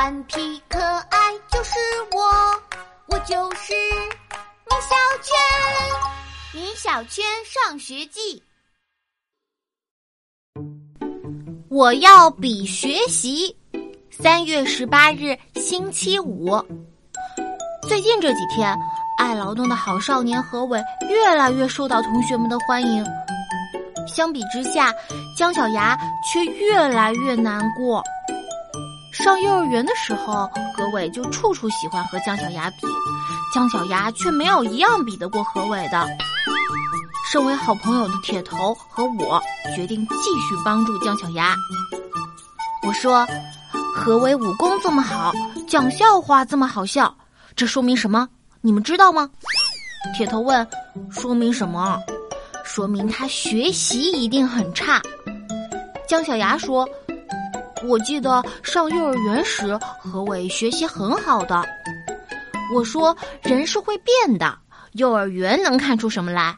顽皮可爱就是我，我就是米小圈。米小圈上学记，我要比学习。三月十八日，星期五。最近这几天，爱劳动的好少年何伟越来越受到同学们的欢迎。相比之下，姜小牙却越来越难过。上幼儿园的时候，何伟就处处喜欢和姜小牙比，姜小牙却没有一样比得过何伟的。身为好朋友的铁头和我决定继续帮助姜小牙。我说：“何伟武功这么好，讲笑话这么好笑，这说明什么？你们知道吗？”铁头问：“说明什么？”说明他学习一定很差。姜小牙说：“我记得上幼儿园时，何伟学习很好的。”我说：“人是会变的，幼儿园能看出什么来？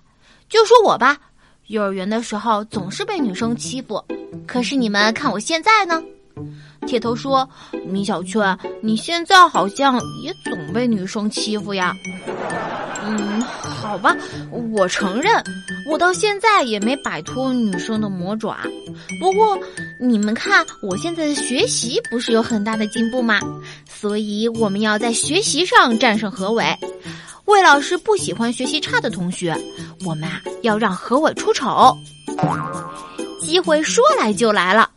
就说我吧，幼儿园的时候总是被女生欺负，可是你们看我现在呢？”铁头说：“米小圈，你现在好像也总被女生欺负呀。”嗯，好吧，我承认，我到现在也没摆脱女生的魔爪。不过，你们看，我现在的学习不是有很大的进步吗？所以，我们要在学习上战胜何伟。魏老师不喜欢学习差的同学，我们啊要让何伟出丑。机会说来就来了。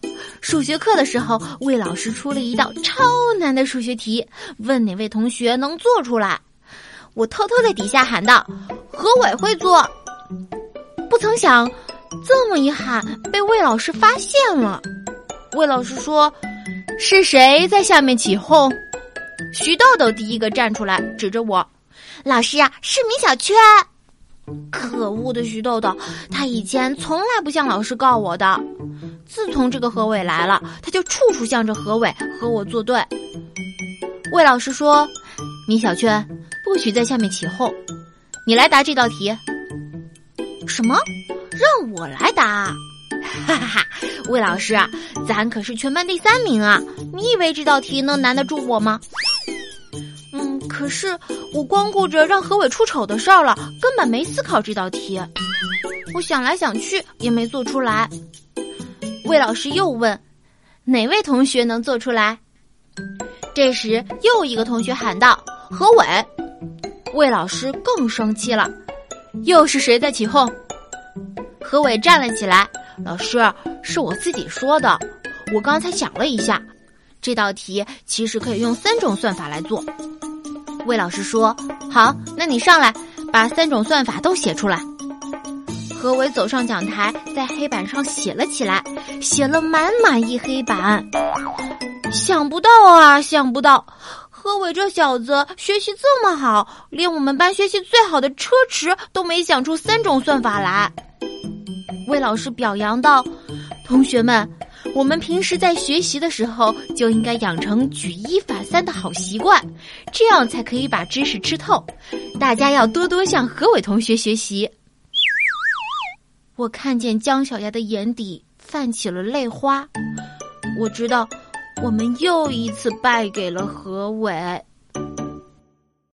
数学课的时候，魏老师出了一道超难的数学题，问哪位同学能做出来。我偷偷在底下喊道：“何伟会做。”不曾想，这么一喊被魏老师发现了。魏老师说：“是谁在下面起哄？”徐豆豆第一个站出来，指着我：“老师呀，是米小圈。”可恶的徐豆豆，他以前从来不向老师告我的。自从这个何伟来了，他就处处向着何伟和我作对。魏老师说：“米小圈。”不许在下面起哄！你来答这道题。什么？让我来答？哈哈哈！魏老师啊，咱可是全班第三名啊！你以为这道题能难得住我吗？嗯，可是我光顾着让何伟出丑的事儿了，根本没思考这道题。我想来想去也没做出来。魏老师又问：“哪位同学能做出来？”这时，又一个同学喊道：“何伟。”魏老师更生气了，又是谁在起哄？何伟站了起来，老师是我自己说的。我刚才想了一下，这道题其实可以用三种算法来做。魏老师说：“好，那你上来，把三种算法都写出来。”何伟走上讲台，在黑板上写了起来，写了满满一黑板。想不到啊，想不到。何伟这小子学习这么好，连我们班学习最好的车迟都没想出三种算法来。魏老师表扬道：“同学们，我们平时在学习的时候就应该养成举一反三的好习惯，这样才可以把知识吃透。大家要多多向何伟同学学习。”我看见姜小牙的眼底泛起了泪花，我知道。我们又一次败给了何伟。